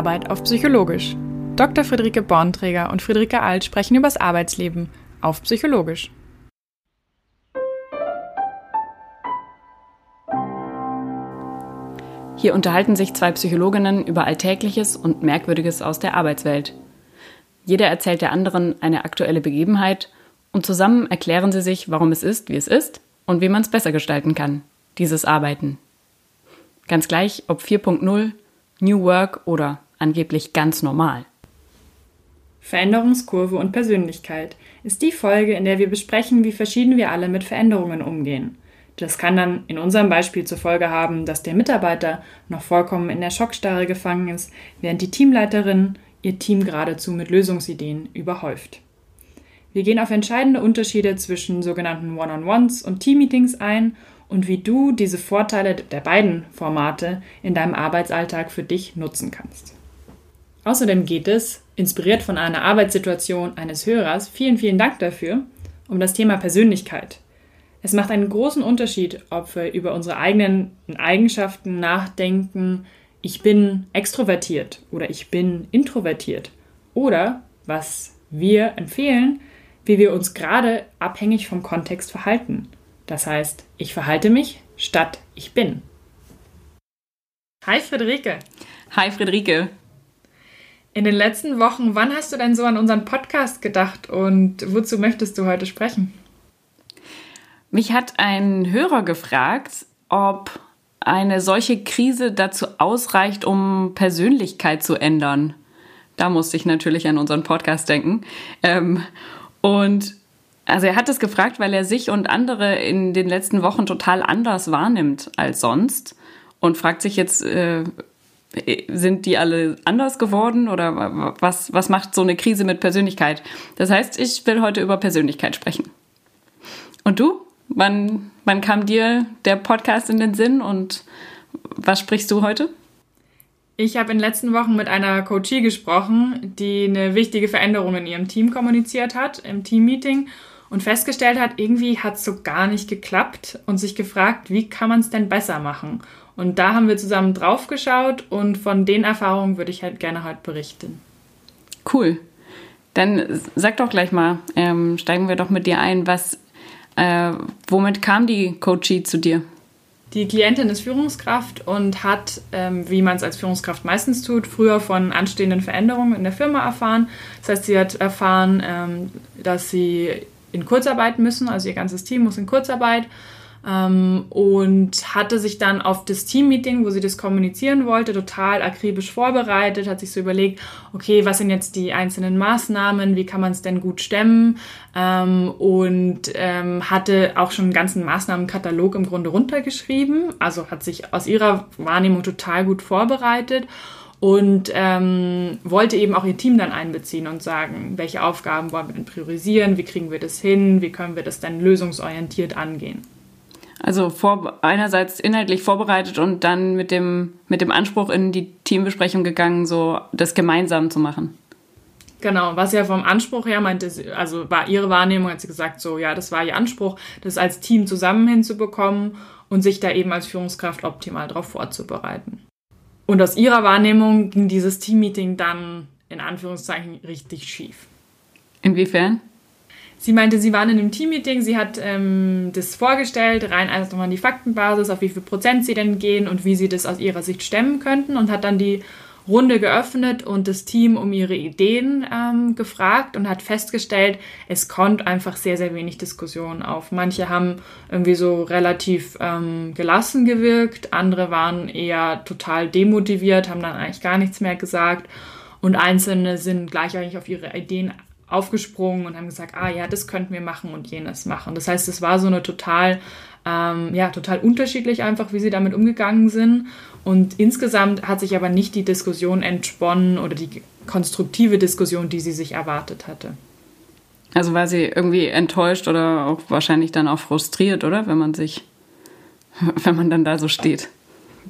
Arbeit auf Psychologisch. Dr. Friederike Bornträger und Friederike Alt sprechen übers Arbeitsleben auf Psychologisch. Hier unterhalten sich zwei Psychologinnen über Alltägliches und Merkwürdiges aus der Arbeitswelt. Jeder erzählt der anderen eine aktuelle Begebenheit und zusammen erklären sie sich, warum es ist, wie es ist und wie man es besser gestalten kann, dieses Arbeiten. Ganz gleich, ob 4.0, New Work oder angeblich ganz normal. Veränderungskurve und Persönlichkeit ist die Folge, in der wir besprechen, wie verschieden wir alle mit Veränderungen umgehen. Das kann dann in unserem Beispiel zur Folge haben, dass der Mitarbeiter noch vollkommen in der Schockstarre gefangen ist, während die Teamleiterin ihr Team geradezu mit Lösungsideen überhäuft. Wir gehen auf entscheidende Unterschiede zwischen sogenannten One-on-Ones und Teammeetings ein und wie du diese Vorteile der beiden Formate in deinem Arbeitsalltag für dich nutzen kannst. Außerdem geht es, inspiriert von einer Arbeitssituation eines Hörers, vielen, vielen Dank dafür, um das Thema Persönlichkeit. Es macht einen großen Unterschied, ob wir über unsere eigenen Eigenschaften nachdenken, ich bin extrovertiert oder ich bin introvertiert. Oder, was wir empfehlen, wie wir uns gerade abhängig vom Kontext verhalten. Das heißt, ich verhalte mich statt ich bin. Hi Friederike. Hi Friederike. In den letzten Wochen, wann hast du denn so an unseren Podcast gedacht und wozu möchtest du heute sprechen? Mich hat ein Hörer gefragt, ob eine solche Krise dazu ausreicht, um Persönlichkeit zu ändern. Da musste ich natürlich an unseren Podcast denken. Ähm, und also er hat es gefragt, weil er sich und andere in den letzten Wochen total anders wahrnimmt als sonst und fragt sich jetzt, äh, sind die alle anders geworden oder was, was macht so eine Krise mit Persönlichkeit? Das heißt, ich will heute über Persönlichkeit sprechen. Und du? Wann, wann kam dir der Podcast in den Sinn und was sprichst du heute? Ich habe in den letzten Wochen mit einer Coachie gesprochen, die eine wichtige Veränderung in ihrem Team kommuniziert hat, im Teammeeting und festgestellt hat, irgendwie hat es so gar nicht geklappt und sich gefragt, wie kann man es denn besser machen? Und da haben wir zusammen drauf geschaut und von den Erfahrungen würde ich halt gerne heute berichten. Cool. Dann sag doch gleich mal, ähm, steigen wir doch mit dir ein, was, äh, womit kam die Coachie zu dir? Die Klientin ist Führungskraft und hat, ähm, wie man es als Führungskraft meistens tut, früher von anstehenden Veränderungen in der Firma erfahren. Das heißt, sie hat erfahren, ähm, dass sie in Kurzarbeit müssen, also ihr ganzes Team muss in Kurzarbeit. Ähm, und hatte sich dann auf das Teammeeting, wo sie das kommunizieren wollte, total akribisch vorbereitet, hat sich so überlegt, okay, was sind jetzt die einzelnen Maßnahmen, wie kann man es denn gut stemmen? Ähm, und ähm, hatte auch schon einen ganzen Maßnahmenkatalog im Grunde runtergeschrieben, also hat sich aus ihrer Wahrnehmung total gut vorbereitet und ähm, wollte eben auch ihr Team dann einbeziehen und sagen, welche Aufgaben wollen wir denn priorisieren, wie kriegen wir das hin, wie können wir das dann lösungsorientiert angehen. Also vor, einerseits inhaltlich vorbereitet und dann mit dem, mit dem Anspruch in die Teambesprechung gegangen, so das gemeinsam zu machen. Genau, was ja vom Anspruch her meinte, also war ihre Wahrnehmung, hat sie gesagt, so ja, das war ihr Anspruch, das als Team zusammen hinzubekommen und sich da eben als Führungskraft optimal darauf vorzubereiten. Und aus ihrer Wahrnehmung ging dieses Teammeeting dann in Anführungszeichen richtig schief. Inwiefern? Sie meinte, sie waren in einem Teammeeting, sie hat ähm, das vorgestellt, rein einfach nochmal die Faktenbasis, auf wie viel Prozent sie denn gehen und wie sie das aus ihrer Sicht stemmen könnten und hat dann die Runde geöffnet und das Team um ihre Ideen ähm, gefragt und hat festgestellt, es kommt einfach sehr, sehr wenig Diskussion auf. Manche haben irgendwie so relativ ähm, gelassen gewirkt, andere waren eher total demotiviert, haben dann eigentlich gar nichts mehr gesagt und Einzelne sind gleich eigentlich auf ihre Ideen aufgesprungen und haben gesagt, ah ja, das könnten wir machen und jenes machen. Das heißt, es war so eine total, ähm, ja, total unterschiedlich einfach, wie sie damit umgegangen sind. Und insgesamt hat sich aber nicht die Diskussion entsponnen oder die konstruktive Diskussion, die sie sich erwartet hatte. Also war sie irgendwie enttäuscht oder auch wahrscheinlich dann auch frustriert, oder? Wenn man sich, wenn man dann da so steht.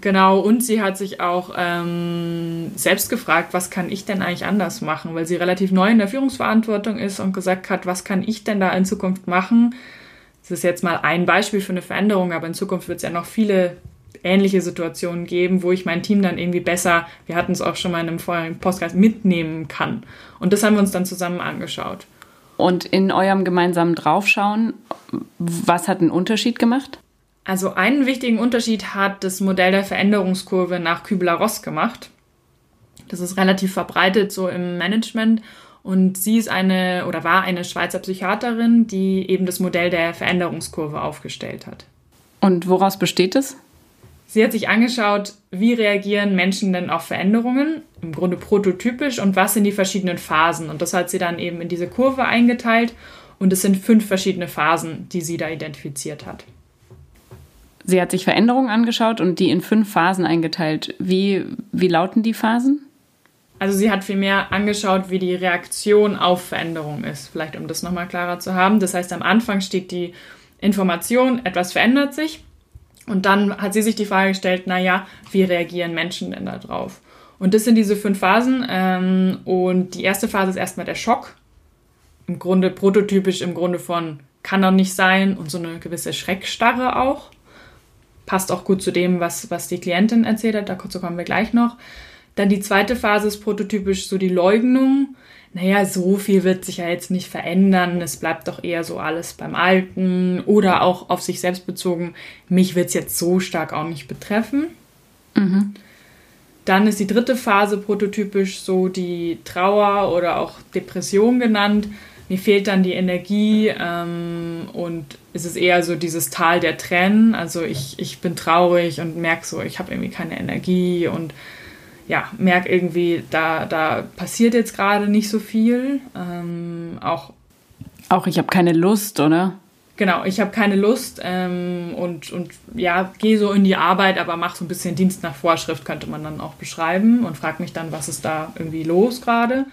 Genau, und sie hat sich auch ähm, selbst gefragt, was kann ich denn eigentlich anders machen, weil sie relativ neu in der Führungsverantwortung ist und gesagt hat, was kann ich denn da in Zukunft machen? Das ist jetzt mal ein Beispiel für eine Veränderung, aber in Zukunft wird es ja noch viele ähnliche Situationen geben, wo ich mein Team dann irgendwie besser, wir hatten es auch schon mal in einem vorherigen Podcast, mitnehmen kann. Und das haben wir uns dann zusammen angeschaut. Und in eurem gemeinsamen Draufschauen, was hat einen Unterschied gemacht? Also einen wichtigen Unterschied hat das Modell der Veränderungskurve nach Kübler-Ross gemacht. Das ist relativ verbreitet so im Management und sie ist eine oder war eine Schweizer Psychiaterin, die eben das Modell der Veränderungskurve aufgestellt hat. Und woraus besteht es? Sie hat sich angeschaut, wie reagieren Menschen denn auf Veränderungen, im Grunde prototypisch, und was sind die verschiedenen Phasen. Und das hat sie dann eben in diese Kurve eingeteilt. Und es sind fünf verschiedene Phasen, die sie da identifiziert hat. Sie hat sich Veränderungen angeschaut und die in fünf Phasen eingeteilt. Wie, wie lauten die Phasen? Also sie hat vielmehr angeschaut, wie die Reaktion auf Veränderung ist. Vielleicht um das nochmal klarer zu haben. Das heißt, am Anfang steht die Information, etwas verändert sich. Und dann hat sie sich die Frage gestellt, naja, wie reagieren Menschen denn da drauf? Und das sind diese fünf Phasen. Ähm, und die erste Phase ist erstmal der Schock. Im Grunde prototypisch im Grunde von kann doch nicht sein und so eine gewisse Schreckstarre auch. Passt auch gut zu dem, was, was die Klientin erzählt hat, dazu kommen wir gleich noch. Dann die zweite Phase ist prototypisch so die Leugnung. Naja, so viel wird sich ja jetzt nicht verändern. Es bleibt doch eher so alles beim Alten. Oder auch auf sich selbst bezogen, mich wird es jetzt so stark auch nicht betreffen. Mhm. Dann ist die dritte Phase prototypisch so die Trauer oder auch Depression genannt. Mir fehlt dann die Energie ähm, und es ist eher so dieses Tal der Tränen. Also ich, ich bin traurig und merke so, ich habe irgendwie keine Energie und ja, merke irgendwie, da, da passiert jetzt gerade nicht so viel. Ähm, auch, auch ich habe keine Lust, oder? Genau, ich habe keine Lust ähm, und, und ja, gehe so in die Arbeit, aber mache so ein bisschen Dienst nach Vorschrift, könnte man dann auch beschreiben und frage mich dann, was ist da irgendwie los gerade.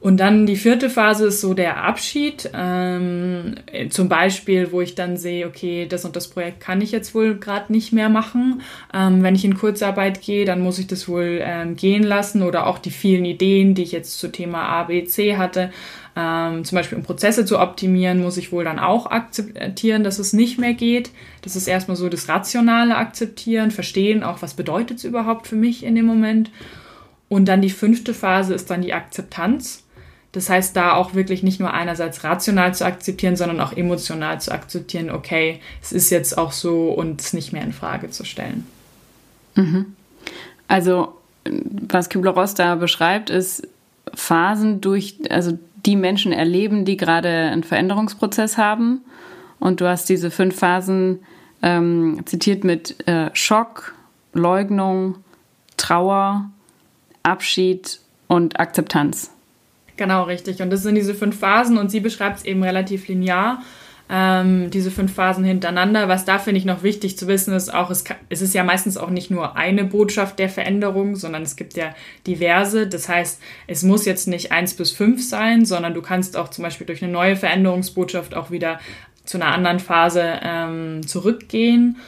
Und dann die vierte Phase ist so der Abschied. Ähm, zum Beispiel, wo ich dann sehe, okay, das und das Projekt kann ich jetzt wohl gerade nicht mehr machen. Ähm, wenn ich in Kurzarbeit gehe, dann muss ich das wohl ähm, gehen lassen oder auch die vielen Ideen, die ich jetzt zu Thema A, B, C hatte. Ähm, zum Beispiel um Prozesse zu optimieren, muss ich wohl dann auch akzeptieren, dass es nicht mehr geht. Das ist erstmal so das rationale Akzeptieren, verstehen auch, was bedeutet es überhaupt für mich in dem Moment. Und dann die fünfte Phase ist dann die Akzeptanz. Das heißt, da auch wirklich nicht nur einerseits rational zu akzeptieren, sondern auch emotional zu akzeptieren, okay, es ist jetzt auch so und es nicht mehr in Frage zu stellen. Mhm. Also, was Kübler-Ross da beschreibt, ist Phasen durch, also die Menschen erleben, die gerade einen Veränderungsprozess haben. Und du hast diese fünf Phasen ähm, zitiert mit äh, Schock, Leugnung, Trauer, Abschied und Akzeptanz. Genau, richtig. Und das sind diese fünf Phasen und sie beschreibt es eben relativ linear, ähm, diese fünf Phasen hintereinander. Was da finde ich noch wichtig zu wissen ist, auch es, es ist ja meistens auch nicht nur eine Botschaft der Veränderung, sondern es gibt ja diverse. Das heißt, es muss jetzt nicht eins bis fünf sein, sondern du kannst auch zum Beispiel durch eine neue Veränderungsbotschaft auch wieder zu einer anderen Phase ähm, zurückgehen.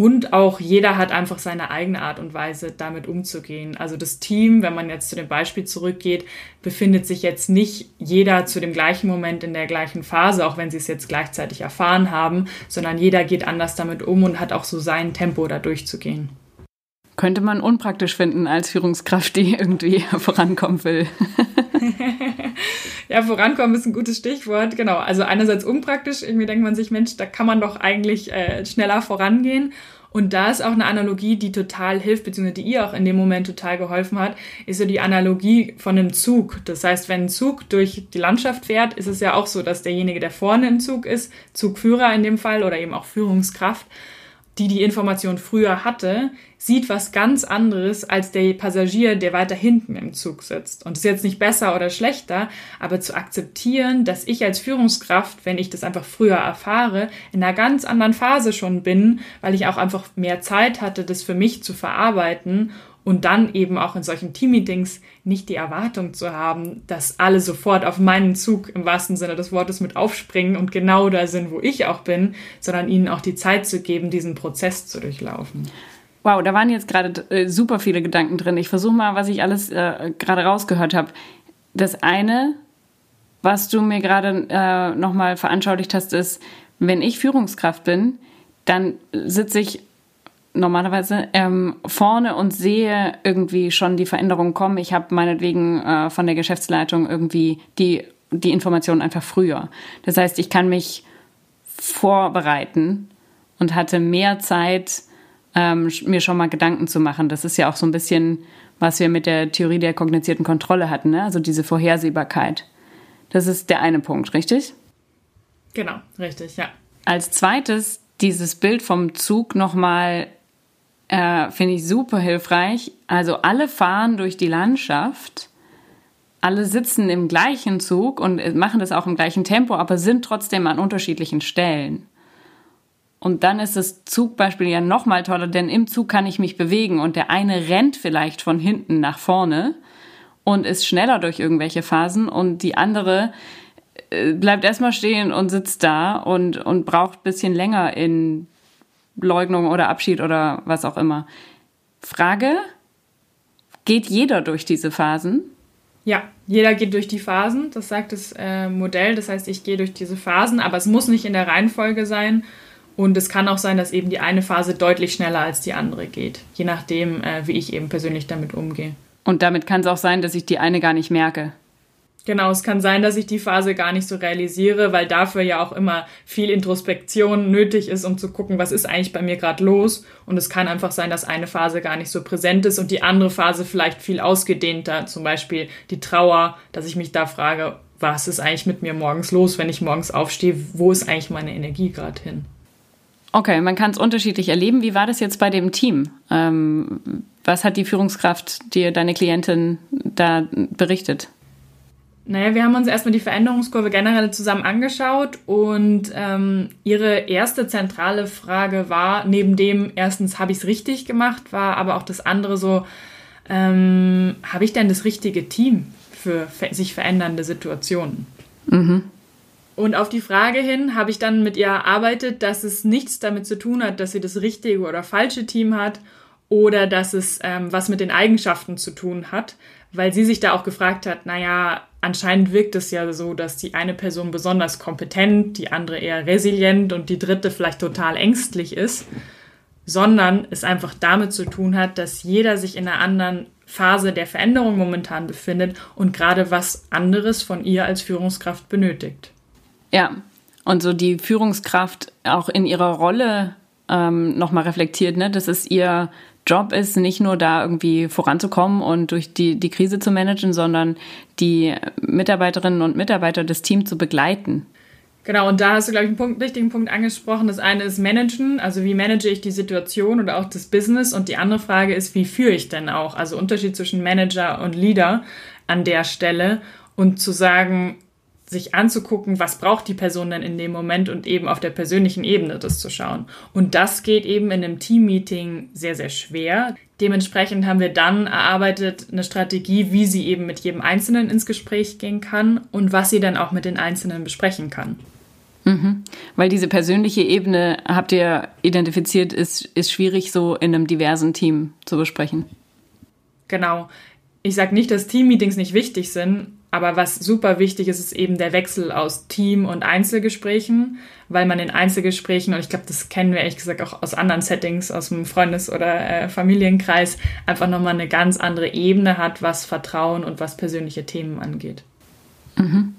Und auch jeder hat einfach seine eigene Art und Weise, damit umzugehen. Also das Team, wenn man jetzt zu dem Beispiel zurückgeht, befindet sich jetzt nicht jeder zu dem gleichen Moment in der gleichen Phase, auch wenn sie es jetzt gleichzeitig erfahren haben, sondern jeder geht anders damit um und hat auch so sein Tempo, da durchzugehen. Könnte man unpraktisch finden als Führungskraft, die irgendwie vorankommen will. ja, vorankommen ist ein gutes Stichwort. Genau. Also einerseits unpraktisch. Irgendwie denkt man sich, Mensch, da kann man doch eigentlich äh, schneller vorangehen. Und da ist auch eine Analogie, die total hilft, beziehungsweise die ihr auch in dem Moment total geholfen hat, ist so die Analogie von einem Zug. Das heißt, wenn ein Zug durch die Landschaft fährt, ist es ja auch so, dass derjenige, der vorne im Zug ist, Zugführer in dem Fall oder eben auch Führungskraft, die die Information früher hatte, sieht was ganz anderes als der Passagier, der weiter hinten im Zug sitzt. Und das ist jetzt nicht besser oder schlechter, aber zu akzeptieren, dass ich als Führungskraft, wenn ich das einfach früher erfahre, in einer ganz anderen Phase schon bin, weil ich auch einfach mehr Zeit hatte, das für mich zu verarbeiten und dann eben auch in solchen Teammeetings nicht die Erwartung zu haben, dass alle sofort auf meinen Zug im wahrsten Sinne des Wortes mit aufspringen und genau da sind, wo ich auch bin, sondern ihnen auch die Zeit zu geben, diesen Prozess zu durchlaufen. Wow, da waren jetzt gerade äh, super viele Gedanken drin. Ich versuche mal, was ich alles äh, gerade rausgehört habe. Das eine, was du mir gerade äh, nochmal veranschaulicht hast, ist, wenn ich Führungskraft bin, dann sitze ich normalerweise ähm, vorne und sehe irgendwie schon die Veränderungen kommen. Ich habe meinetwegen äh, von der Geschäftsleitung irgendwie die, die Informationen einfach früher. Das heißt, ich kann mich vorbereiten und hatte mehr Zeit, ähm, mir schon mal Gedanken zu machen. Das ist ja auch so ein bisschen, was wir mit der Theorie der kognizierten Kontrolle hatten, ne? also diese Vorhersehbarkeit. Das ist der eine Punkt, richtig? Genau, richtig, ja. Als zweites dieses Bild vom Zug nochmal äh, finde ich super hilfreich. Also alle fahren durch die Landschaft, alle sitzen im gleichen Zug und machen das auch im gleichen Tempo, aber sind trotzdem an unterschiedlichen Stellen. Und dann ist das Zugbeispiel ja noch mal toller, denn im Zug kann ich mich bewegen und der eine rennt vielleicht von hinten nach vorne und ist schneller durch irgendwelche Phasen und die andere äh, bleibt erstmal stehen und sitzt da und, und braucht bisschen länger in Leugnung oder Abschied oder was auch immer. Frage, geht jeder durch diese Phasen? Ja, jeder geht durch die Phasen, das sagt das äh, Modell. Das heißt, ich gehe durch diese Phasen, aber es muss nicht in der Reihenfolge sein. Und es kann auch sein, dass eben die eine Phase deutlich schneller als die andere geht, je nachdem, äh, wie ich eben persönlich damit umgehe. Und damit kann es auch sein, dass ich die eine gar nicht merke. Genau, es kann sein, dass ich die Phase gar nicht so realisiere, weil dafür ja auch immer viel Introspektion nötig ist, um zu gucken, was ist eigentlich bei mir gerade los. Und es kann einfach sein, dass eine Phase gar nicht so präsent ist und die andere Phase vielleicht viel ausgedehnter, zum Beispiel die Trauer, dass ich mich da frage, was ist eigentlich mit mir morgens los, wenn ich morgens aufstehe, wo ist eigentlich meine Energie gerade hin? Okay, man kann es unterschiedlich erleben. Wie war das jetzt bei dem Team? Ähm, was hat die Führungskraft dir, deine Klientin da berichtet? Naja, wir haben uns erstmal die Veränderungskurve generell zusammen angeschaut und ähm, ihre erste zentrale Frage war, neben dem erstens, habe ich es richtig gemacht, war aber auch das andere so, ähm, habe ich denn das richtige Team für sich verändernde Situationen? Mhm. Und auf die Frage hin habe ich dann mit ihr erarbeitet, dass es nichts damit zu tun hat, dass sie das richtige oder falsche Team hat oder dass es ähm, was mit den Eigenschaften zu tun hat, weil sie sich da auch gefragt hat, naja, anscheinend wirkt es ja so, dass die eine Person besonders kompetent, die andere eher resilient und die dritte vielleicht total ängstlich ist, sondern es einfach damit zu tun hat, dass jeder sich in einer anderen Phase der Veränderung momentan befindet und gerade was anderes von ihr als Führungskraft benötigt. Ja, und so die Führungskraft auch in ihrer Rolle ähm, nochmal reflektiert, ne? Das ist ihr Job ist, nicht nur da irgendwie voranzukommen und durch die, die Krise zu managen, sondern die Mitarbeiterinnen und Mitarbeiter des Teams zu begleiten. Genau, und da hast du, glaube ich, einen Punkt, wichtigen Punkt angesprochen. Das eine ist Managen, also wie manage ich die Situation oder auch das Business. Und die andere Frage ist, wie führe ich denn auch? Also Unterschied zwischen Manager und Leader an der Stelle. Und zu sagen, sich anzugucken, was braucht die Person denn in dem Moment und eben auf der persönlichen Ebene das zu schauen. Und das geht eben in einem Teammeeting sehr, sehr schwer. Dementsprechend haben wir dann erarbeitet eine Strategie, wie sie eben mit jedem Einzelnen ins Gespräch gehen kann und was sie dann auch mit den Einzelnen besprechen kann. Mhm. Weil diese persönliche Ebene, habt ihr identifiziert, ist, ist schwierig so in einem diversen Team zu besprechen. Genau. Ich sage nicht, dass Teammeetings nicht wichtig sind, aber was super wichtig ist, ist eben der Wechsel aus Team- und Einzelgesprächen, weil man in Einzelgesprächen, und ich glaube, das kennen wir ehrlich gesagt auch aus anderen Settings, aus dem Freundes- oder äh, Familienkreis, einfach nochmal eine ganz andere Ebene hat, was Vertrauen und was persönliche Themen angeht. Mhm.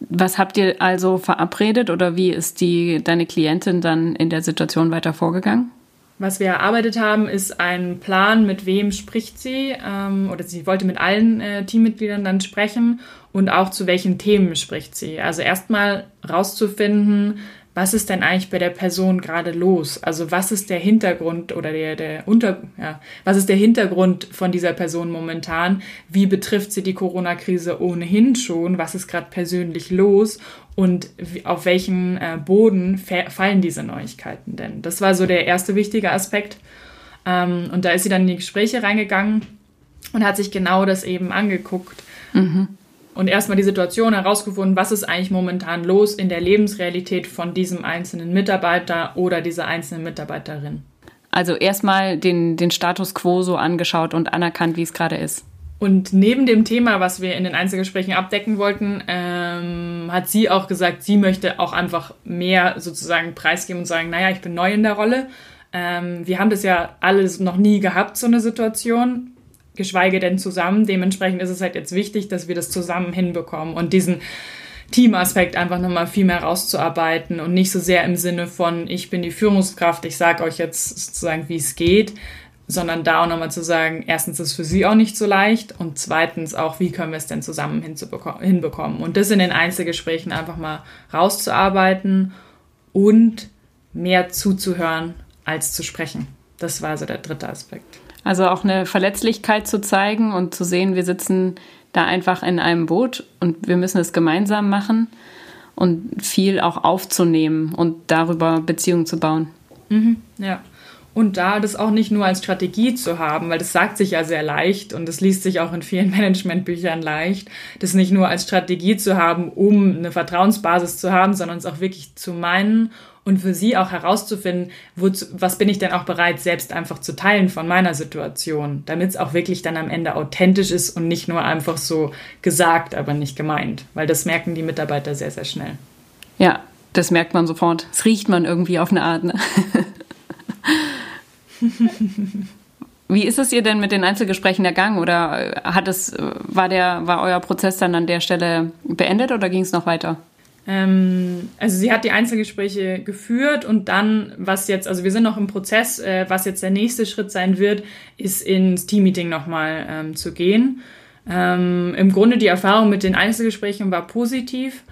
Was habt ihr also verabredet oder wie ist die, deine Klientin dann in der Situation weiter vorgegangen? Was wir erarbeitet haben, ist ein Plan, mit wem spricht sie, ähm, oder sie wollte mit allen äh, Teammitgliedern dann sprechen und auch zu welchen Themen spricht sie. Also erstmal rauszufinden, was ist denn eigentlich bei der Person gerade los? Also was ist der Hintergrund oder der, der Unter, ja, was ist der Hintergrund von dieser Person momentan? Wie betrifft sie die Corona-Krise ohnehin schon? Was ist gerade persönlich los? Und auf welchen äh, Boden fallen diese Neuigkeiten denn? Das war so der erste wichtige Aspekt. Ähm, und da ist sie dann in die Gespräche reingegangen und hat sich genau das eben angeguckt. Mhm und erstmal die Situation herausgefunden, was ist eigentlich momentan los in der Lebensrealität von diesem einzelnen Mitarbeiter oder dieser einzelnen Mitarbeiterin. Also erstmal den, den Status quo so angeschaut und anerkannt, wie es gerade ist. Und neben dem Thema, was wir in den Einzelgesprächen abdecken wollten, ähm, hat sie auch gesagt, sie möchte auch einfach mehr sozusagen preisgeben und sagen, naja, ich bin neu in der Rolle Ähm, wir haben das ja alles noch nie gehabt, so eine Situation, geschweige denn zusammen. Dementsprechend ist es halt jetzt wichtig, dass wir das zusammen hinbekommen und diesen Teamaspekt einfach nochmal viel mehr rauszuarbeiten und nicht so sehr im Sinne von, ich bin die Führungskraft, ich sage euch jetzt sozusagen, wie es geht, sondern da auch nochmal zu sagen, erstens ist es für sie auch nicht so leicht und zweitens auch, wie können wir es denn zusammen hinbekommen. Und das in den Einzelgesprächen einfach mal rauszuarbeiten und mehr zuzuhören als zu sprechen. Das war also der dritte Aspekt. Also auch eine Verletzlichkeit zu zeigen und zu sehen, wir sitzen da einfach in einem Boot und wir müssen es gemeinsam machen und viel auch aufzunehmen und darüber Beziehungen zu bauen. Mhm, ja. Und da das auch nicht nur als Strategie zu haben, weil das sagt sich ja sehr leicht und das liest sich auch in vielen Managementbüchern leicht, das nicht nur als Strategie zu haben, um eine Vertrauensbasis zu haben, sondern es auch wirklich zu meinen und für sie auch herauszufinden, wozu, was bin ich denn auch bereit, selbst einfach zu teilen von meiner Situation, damit es auch wirklich dann am Ende authentisch ist und nicht nur einfach so gesagt, aber nicht gemeint, weil das merken die Mitarbeiter sehr, sehr schnell. Ja, das merkt man sofort. Das riecht man irgendwie auf eine Art. Ne? Wie ist es ihr denn mit den Einzelgesprächen ergangen oder hat es, war, der, war euer Prozess dann an der Stelle beendet oder ging es noch weiter? Ähm, also sie hat die Einzelgespräche geführt und dann, was jetzt, also wir sind noch im Prozess, äh, was jetzt der nächste Schritt sein wird, ist ins Teammeeting nochmal ähm, zu gehen. Ähm, Im Grunde die Erfahrung mit den Einzelgesprächen war positiv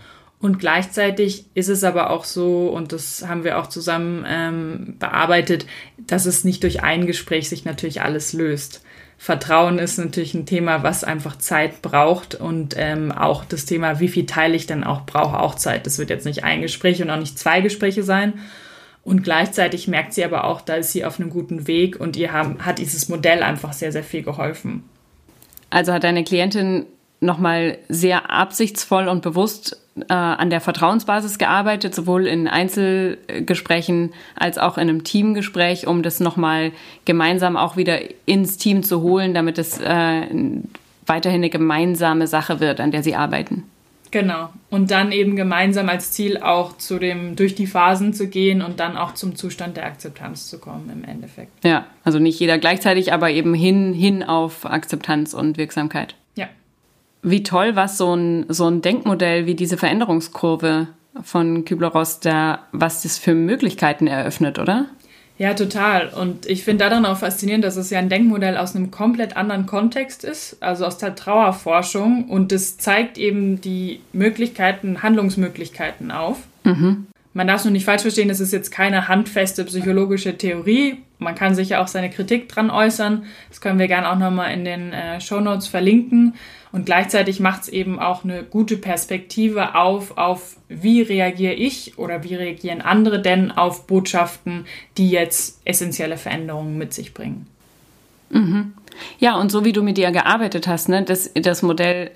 und gleichzeitig ist es aber auch so, und das haben wir auch zusammen ähm, bearbeitet, dass es nicht durch ein Gespräch sich natürlich alles löst. Vertrauen ist natürlich ein Thema, was einfach Zeit braucht und ähm, auch das Thema, wie viel teile ich denn auch, braucht auch Zeit. Das wird jetzt nicht ein Gespräch und auch nicht zwei Gespräche sein. Und gleichzeitig merkt sie aber auch, da ist sie auf einem guten Weg und ihr haben, hat dieses Modell einfach sehr, sehr viel geholfen. Also hat deine Klientin nochmal sehr absichtsvoll und bewusst äh, an der Vertrauensbasis gearbeitet, sowohl in Einzelgesprächen als auch in einem Teamgespräch, um das nochmal gemeinsam auch wieder ins Team zu holen, damit es äh, weiterhin eine gemeinsame Sache wird, an der sie arbeiten. Genau. Und dann eben gemeinsam als Ziel auch zu dem, durch die Phasen zu gehen und dann auch zum Zustand der Akzeptanz zu kommen im Endeffekt. Ja, also nicht jeder gleichzeitig, aber eben hin, hin auf Akzeptanz und Wirksamkeit wie toll, was so ein, so ein Denkmodell wie diese Veränderungskurve von Kübler-Ross da, was das für Möglichkeiten eröffnet, oder? Ja, total. Und ich finde daran auch faszinierend, dass es ja ein Denkmodell aus einem komplett anderen Kontext ist, also aus der Trauerforschung. Und das zeigt eben die Möglichkeiten, Handlungsmöglichkeiten auf. Mhm. Man darf es nur nicht falsch verstehen, es ist jetzt keine handfeste psychologische Theorie. Man kann sicher auch seine Kritik dran äußern. Das können wir gerne auch nochmal in den äh, Show Notes verlinken. Und gleichzeitig macht es eben auch eine gute Perspektive auf, auf wie reagiere ich oder wie reagieren andere denn auf Botschaften, die jetzt essentielle Veränderungen mit sich bringen. Mhm. Ja, und so wie du mit dir gearbeitet hast, ne, das, das Modell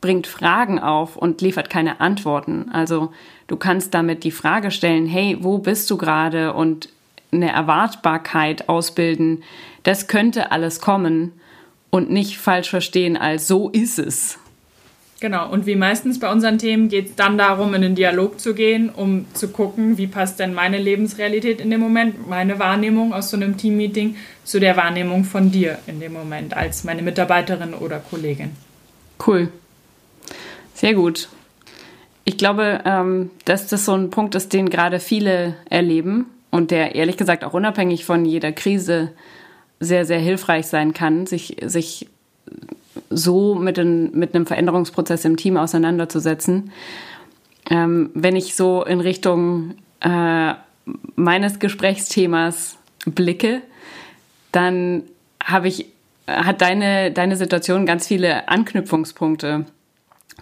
bringt Fragen auf und liefert keine Antworten. Also du kannst damit die Frage stellen, hey, wo bist du gerade und eine Erwartbarkeit ausbilden, das könnte alles kommen und nicht falsch verstehen als so ist es. Genau, und wie meistens bei unseren Themen geht es dann darum, in den Dialog zu gehen, um zu gucken, wie passt denn meine Lebensrealität in dem Moment, meine Wahrnehmung aus so einem Teammeeting zu der Wahrnehmung von dir in dem Moment als meine Mitarbeiterin oder Kollegin. Cool. Sehr gut. Ich glaube, ähm, dass das so ein Punkt ist, den gerade viele erleben und der ehrlich gesagt auch unabhängig von jeder Krise sehr, sehr hilfreich sein kann, sich, sich so mit, den, mit einem Veränderungsprozess im Team auseinanderzusetzen. Ähm, wenn ich so in Richtung äh, meines Gesprächsthemas blicke, dann habe ich, hat deine, deine Situation ganz viele Anknüpfungspunkte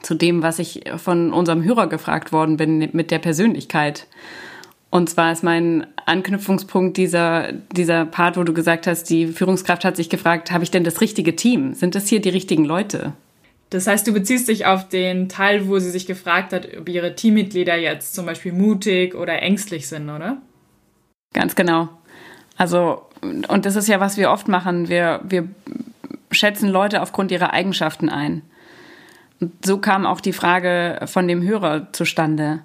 zu dem, was ich von unserem Hörer gefragt worden bin mit der Persönlichkeit. Und zwar ist mein Anknüpfungspunkt dieser, dieser Part, wo du gesagt hast, die Führungskraft hat sich gefragt, habe ich denn das richtige Team? Sind das hier die richtigen Leute? Das heißt, du beziehst dich auf den Teil, wo sie sich gefragt hat, ob ihre Teammitglieder jetzt zum Beispiel mutig oder ängstlich sind, oder? Ganz genau. Also, und das ist ja, was wir oft machen. Wir, wir schätzen Leute aufgrund ihrer Eigenschaften ein. Und so kam auch die Frage von dem Hörer zustande.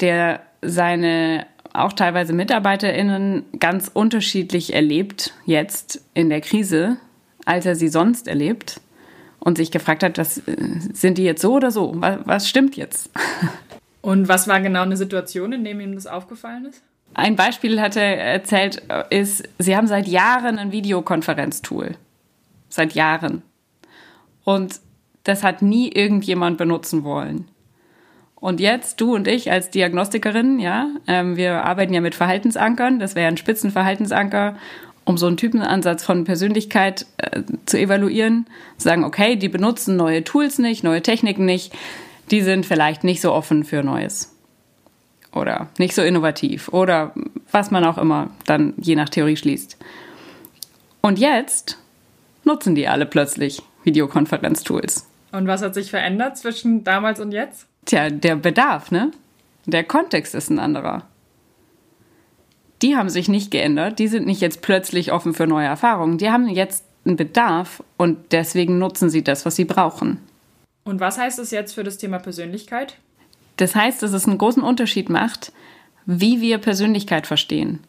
Der seine auch teilweise MitarbeiterInnen ganz unterschiedlich erlebt jetzt in der Krise, als er sie sonst erlebt und sich gefragt hat, was äh, sind die jetzt so oder so? Was, was stimmt jetzt? Und was war genau eine Situation, in der ihm das aufgefallen ist? Ein Beispiel hat er erzählt, ist, sie haben seit Jahren ein Videokonferenztool. Seit Jahren. Und das hat nie irgendjemand benutzen wollen. Und jetzt, du und ich als Diagnostikerin, ja, ähm, wir arbeiten ja mit Verhaltensankern, das wäre ein Spitzenverhaltensanker, um so einen Typenansatz von Persönlichkeit äh, zu evaluieren, zu sagen, okay, die benutzen neue Tools nicht, neue Techniken nicht, die sind vielleicht nicht so offen für Neues oder nicht so innovativ oder was man auch immer dann je nach Theorie schließt. Und jetzt nutzen die alle plötzlich Videokonferenztools. Und was hat sich verändert zwischen damals und jetzt? Tja, der Bedarf, ne? Der Kontext ist ein anderer. Die haben sich nicht geändert, die sind nicht jetzt plötzlich offen für neue Erfahrungen, die haben jetzt einen Bedarf und deswegen nutzen sie das, was sie brauchen. Und was heißt es jetzt für das Thema Persönlichkeit? Das heißt, dass es einen großen Unterschied macht, wie wir Persönlichkeit verstehen.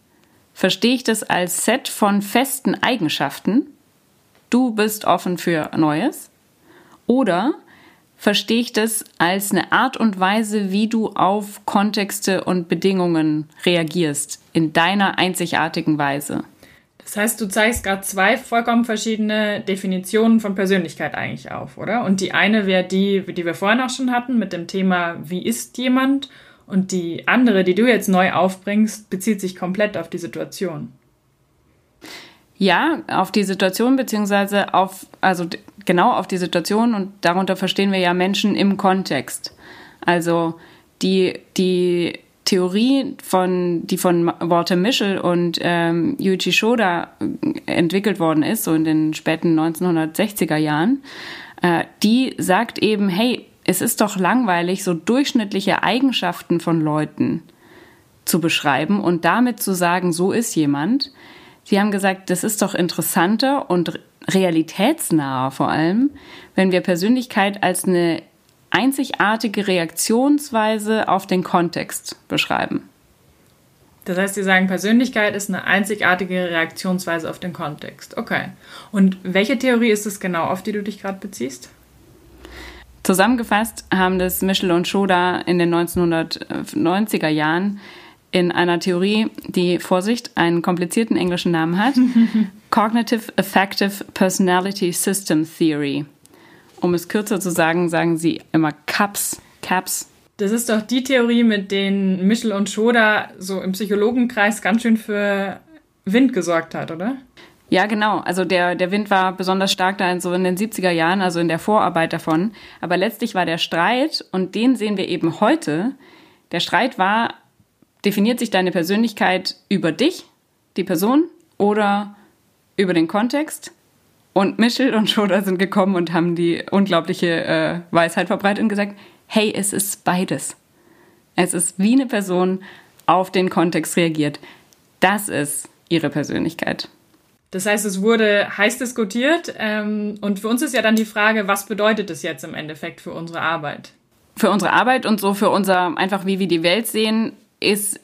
Verstehe ich das als Set von festen Eigenschaften? Du bist offen für Neues? Oder verstehe ich das als eine Art und Weise, wie du auf Kontexte und Bedingungen reagierst, in deiner einzigartigen Weise? Das heißt, du zeigst gerade zwei vollkommen verschiedene Definitionen von Persönlichkeit eigentlich auf, oder? Und die eine wäre die, die wir vorhin auch schon hatten, mit dem Thema, wie ist jemand? Und die andere, die du jetzt neu aufbringst, bezieht sich komplett auf die Situation. Ja, auf die Situation, beziehungsweise auf, also genau auf die Situation und darunter verstehen wir ja Menschen im Kontext. Also die, die Theorie, von, die von Walter Mischel und ähm, Yuichi Shoda äh, entwickelt worden ist, so in den späten 1960er Jahren, äh, die sagt eben, hey, es ist doch langweilig, so durchschnittliche Eigenschaften von Leuten zu beschreiben und damit zu sagen, so ist jemand. Sie haben gesagt, das ist doch interessanter und realitätsnaher vor allem, wenn wir Persönlichkeit als eine einzigartige Reaktionsweise auf den Kontext beschreiben. Das heißt, Sie sagen, Persönlichkeit ist eine einzigartige Reaktionsweise auf den Kontext. Okay. Und welche Theorie ist es genau, auf die du dich gerade beziehst? Zusammengefasst haben das Michel und Schoda in den 1990er Jahren in einer Theorie, die Vorsicht einen komplizierten englischen Namen hat, Cognitive Affective Personality System Theory um es kürzer zu sagen, sagen sie immer CAPS. CAPS. Das ist doch die Theorie, mit denen Michel und Schoda so im Psychologenkreis ganz schön für Wind gesorgt hat, oder? Ja, genau. Also der, der Wind war besonders stark da in so in den 70er Jahren, also in der Vorarbeit davon. Aber letztlich war der Streit, und den sehen wir eben heute, der Streit war, definiert sich deine Persönlichkeit über dich, die Person, oder über den Kontext? Und Michel und Schoda sind gekommen und haben die unglaubliche äh, Weisheit verbreitet und gesagt, hey, es ist beides. Es ist wie eine Person auf den Kontext reagiert. Das ist ihre Persönlichkeit. Das heißt, es wurde heiß diskutiert ähm, und für uns ist ja dann die Frage, was bedeutet es jetzt im Endeffekt für unsere Arbeit? Für unsere Arbeit und so für unser, einfach wie wir die Welt sehen, ist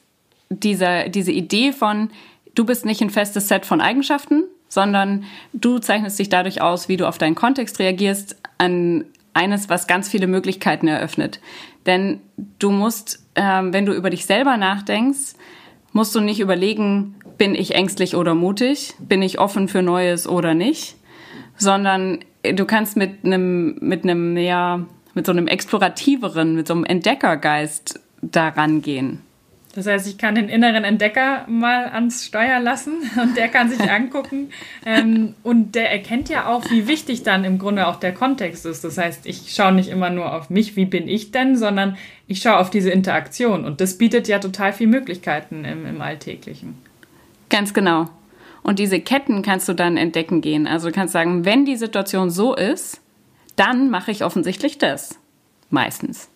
dieser, diese Idee von, du bist nicht ein festes Set von Eigenschaften, sondern du zeichnest dich dadurch aus, wie du auf deinen Kontext reagierst, an eines, was ganz viele Möglichkeiten eröffnet. Denn du musst, ähm, wenn du über dich selber nachdenkst, musst du nicht überlegen, bin ich ängstlich oder mutig, bin ich offen für Neues oder nicht, sondern du kannst mit einem, mit einem mehr, mit so einem explorativeren, mit so einem Entdeckergeist daran gehen. Das heißt, ich kann den inneren Entdecker mal ans Steuer lassen und der kann sich angucken. Ähm, und der erkennt ja auch, wie wichtig dann im Grunde auch der Kontext ist. Das heißt, ich schaue nicht immer nur auf mich, wie bin ich denn, sondern ich schaue auf diese Interaktion. Und das bietet ja total viele Möglichkeiten im, im Alltäglichen. Ganz genau. Und diese Ketten kannst du dann entdecken gehen. Also du kannst sagen, wenn die Situation so ist, dann mache ich offensichtlich das. Meistens.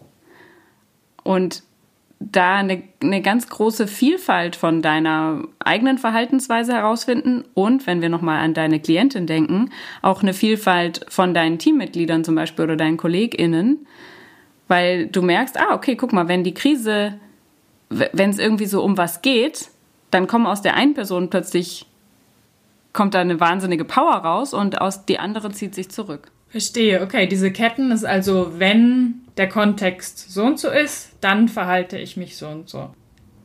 Und da eine, eine ganz große Vielfalt von deiner eigenen Verhaltensweise herausfinden und, wenn wir nochmal an deine Klientin denken, auch eine Vielfalt von deinen Teammitgliedern zum Beispiel oder deinen KollegInnen, weil du merkst, ah, okay, guck mal, wenn die Krise wenn es irgendwie so um was geht, dann kommen aus der einen Person plötzlich, kommt da eine wahnsinnige Power raus und aus die andere zieht sich zurück. Verstehe, okay. Diese Ketten ist also, wenn der Kontext so und so ist, dann verhalte ich mich so und so.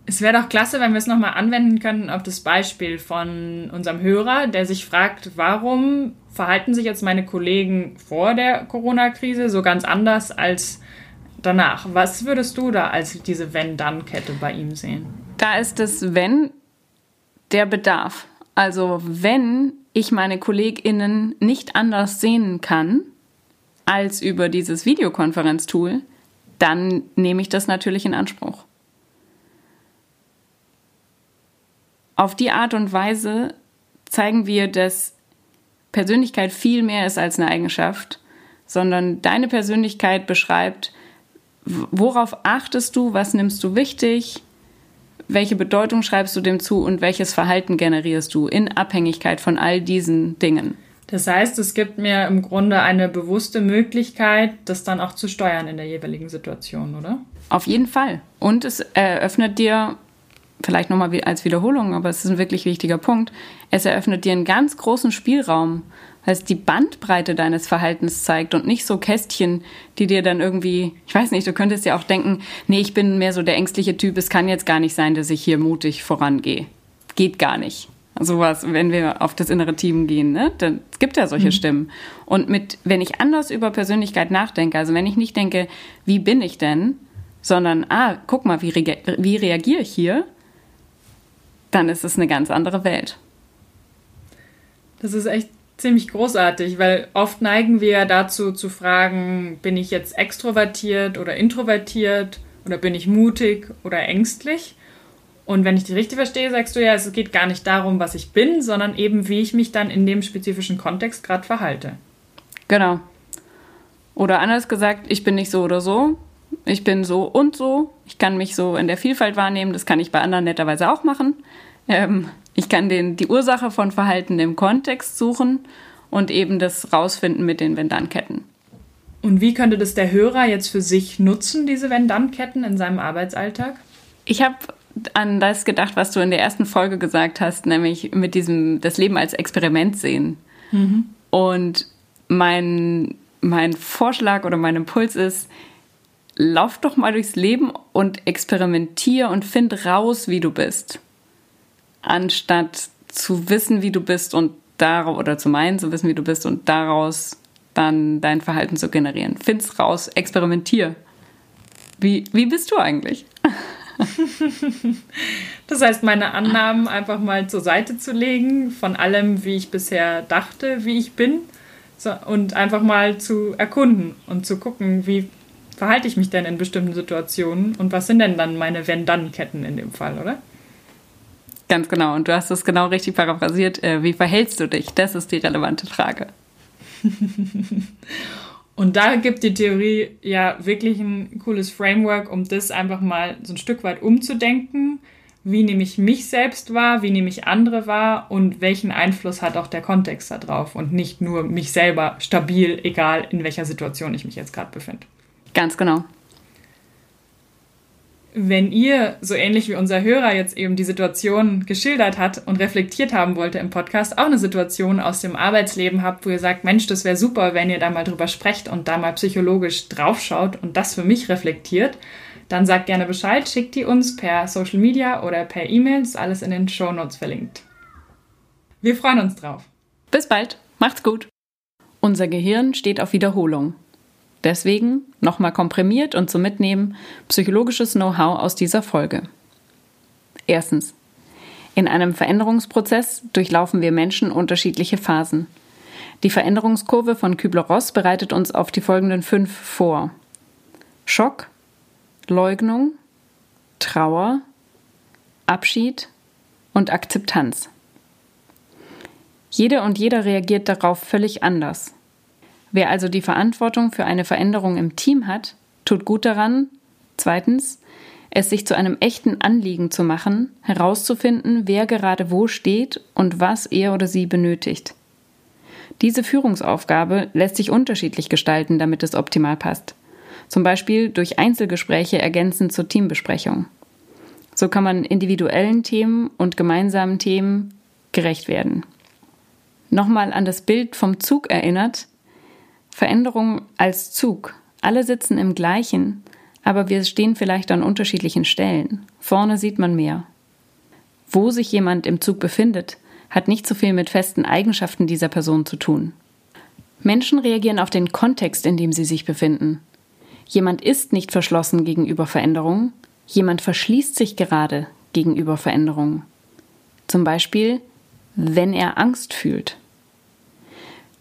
Es wäre doch klasse, wenn wir es nochmal anwenden könnten auf das Beispiel von unserem Hörer, der sich fragt, warum verhalten sich jetzt meine Kollegen vor der Corona-Krise so ganz anders als danach? Was würdest du da als diese Wenn-Dann-Kette bei ihm sehen? Da ist das Wenn der Bedarf. Also wenn ich meine KollegInnen nicht anders sehen kann als über dieses Videokonferenztool, dann nehme ich das natürlich in Anspruch. Auf die Art und Weise zeigen wir, dass Persönlichkeit viel mehr ist als eine Eigenschaft, sondern deine Persönlichkeit beschreibt, worauf achtest du, was nimmst du wichtig, welche Bedeutung schreibst du dem zu und welches Verhalten generierst du in Abhängigkeit von all diesen Dingen. Das heißt, es gibt mir im Grunde eine bewusste Möglichkeit, das dann auch zu steuern in der jeweiligen Situation, oder? Auf jeden Fall. Und es eröffnet dir vielleicht nochmal als Wiederholung, aber es ist ein wirklich wichtiger Punkt, es eröffnet dir einen ganz großen Spielraum, weil es die Bandbreite deines Verhaltens zeigt und nicht so Kästchen, die dir dann irgendwie, ich weiß nicht, du könntest ja auch denken, nee, ich bin mehr so der ängstliche Typ, es kann jetzt gar nicht sein, dass ich hier mutig vorangehe. Geht gar nicht. Sowas, wenn wir auf das innere Team gehen, ne? Dann es gibt ja solche mhm. Stimmen. Und mit, wenn ich anders über Persönlichkeit nachdenke, also wenn ich nicht denke, wie bin ich denn, sondern, ah, guck mal, wie, re wie reagiere ich hier, dann ist es eine ganz andere Welt. Das ist echt ziemlich großartig, weil oft neigen wir dazu zu fragen, bin ich jetzt extrovertiert oder introvertiert oder bin ich mutig oder ängstlich? Und wenn ich dich richtig verstehe, sagst du ja, es geht gar nicht darum, was ich bin, sondern eben, wie ich mich dann in dem spezifischen Kontext gerade verhalte. Genau. Oder anders gesagt, ich bin nicht so oder so. Ich bin so und so. Ich kann mich so in der Vielfalt wahrnehmen. Das kann ich bei anderen netterweise auch machen. Ähm, ich kann den, die Ursache von Verhalten im Kontext suchen und eben das rausfinden mit den Wenn-Dann-Ketten. Und wie könnte das der Hörer jetzt für sich nutzen, diese Wenn-Dann-Ketten in seinem Arbeitsalltag? Ich habe an das gedacht, was du in der ersten Folge gesagt hast, nämlich mit diesem das Leben als Experiment sehen. Mhm. Und mein, mein Vorschlag oder mein Impuls ist, lauf doch mal durchs Leben und experimentier und find raus, wie du bist anstatt zu wissen, wie du bist und daraus oder zu meinen, zu wissen, wie du bist und daraus dann dein Verhalten zu generieren. Find's raus, experimentier. Wie, wie bist du eigentlich? das heißt, meine Annahmen einfach mal zur Seite zu legen, von allem, wie ich bisher dachte, wie ich bin, und einfach mal zu erkunden und zu gucken, wie verhalte ich mich denn in bestimmten Situationen und was sind denn dann meine Wenn-Dann-Ketten in dem Fall, oder? Ganz genau. Und du hast es genau richtig paraphrasiert. Äh, wie verhältst du dich? Das ist die relevante Frage. Und da gibt die Theorie ja wirklich ein cooles Framework, um das einfach mal so ein Stück weit umzudenken. Wie nehme ich mich selbst wahr? Wie nehme ich andere wahr? Und welchen Einfluss hat auch der Kontext da drauf? Und nicht nur mich selber stabil, egal in welcher Situation ich mich jetzt gerade befinde. Ganz genau. Wenn ihr, so ähnlich wie unser Hörer jetzt eben die Situation geschildert hat und reflektiert haben wollte im Podcast, auch eine Situation aus dem Arbeitsleben habt, wo ihr sagt, Mensch, das wäre super, wenn ihr da mal drüber sprecht und da mal psychologisch draufschaut und das für mich reflektiert, dann sagt gerne Bescheid, schickt die uns per Social Media oder per E-Mail, ist alles in den Show Notes verlinkt. Wir freuen uns drauf. Bis bald, macht's gut. Unser Gehirn steht auf Wiederholung. Deswegen, nochmal komprimiert und zum Mitnehmen, psychologisches Know-how aus dieser Folge. Erstens. In einem Veränderungsprozess durchlaufen wir Menschen unterschiedliche Phasen. Die Veränderungskurve von Kübler-Ross bereitet uns auf die folgenden fünf vor. Schock, Leugnung, Trauer, Abschied und Akzeptanz. Jede und jeder reagiert darauf völlig anders. Wer also die Verantwortung für eine Veränderung im Team hat, tut gut daran, zweitens, es sich zu einem echten Anliegen zu machen, herauszufinden, wer gerade wo steht und was er oder sie benötigt. Diese Führungsaufgabe lässt sich unterschiedlich gestalten, damit es optimal passt. Zum Beispiel durch Einzelgespräche ergänzend zur Teambesprechung. So kann man individuellen Themen und gemeinsamen Themen gerecht werden. Nochmal an das Bild vom Zug erinnert. Veränderung als Zug. Alle sitzen im gleichen, aber wir stehen vielleicht an unterschiedlichen Stellen. Vorne sieht man mehr. Wo sich jemand im Zug befindet, hat nicht so viel mit festen Eigenschaften dieser Person zu tun. Menschen reagieren auf den Kontext, in dem sie sich befinden. Jemand ist nicht verschlossen gegenüber Veränderungen, jemand verschließt sich gerade gegenüber Veränderungen. Zum Beispiel, wenn er Angst fühlt.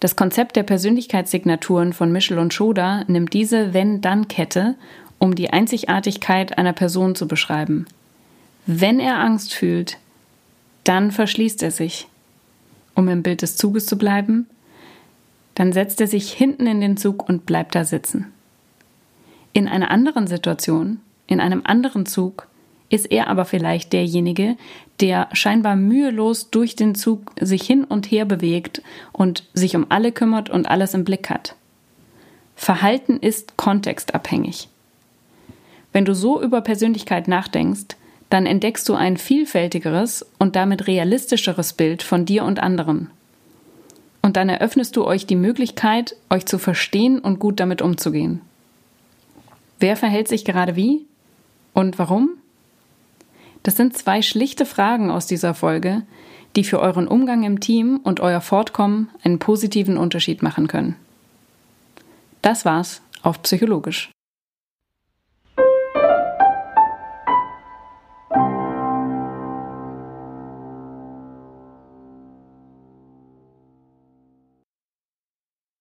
Das Konzept der Persönlichkeitssignaturen von Michel und Schoda nimmt diese Wenn-Dann-Kette, um die Einzigartigkeit einer Person zu beschreiben. Wenn er Angst fühlt, dann verschließt er sich. Um im Bild des Zuges zu bleiben, dann setzt er sich hinten in den Zug und bleibt da sitzen. In einer anderen Situation, in einem anderen Zug, ist er aber vielleicht derjenige, der scheinbar mühelos durch den Zug sich hin und her bewegt und sich um alle kümmert und alles im Blick hat. Verhalten ist kontextabhängig. Wenn du so über Persönlichkeit nachdenkst, dann entdeckst du ein vielfältigeres und damit realistischeres Bild von dir und anderen. Und dann eröffnest du euch die Möglichkeit, euch zu verstehen und gut damit umzugehen. Wer verhält sich gerade wie? Und warum? Das sind zwei schlichte Fragen aus dieser Folge, die für euren Umgang im Team und euer Fortkommen einen positiven Unterschied machen können. Das war's auf Psychologisch.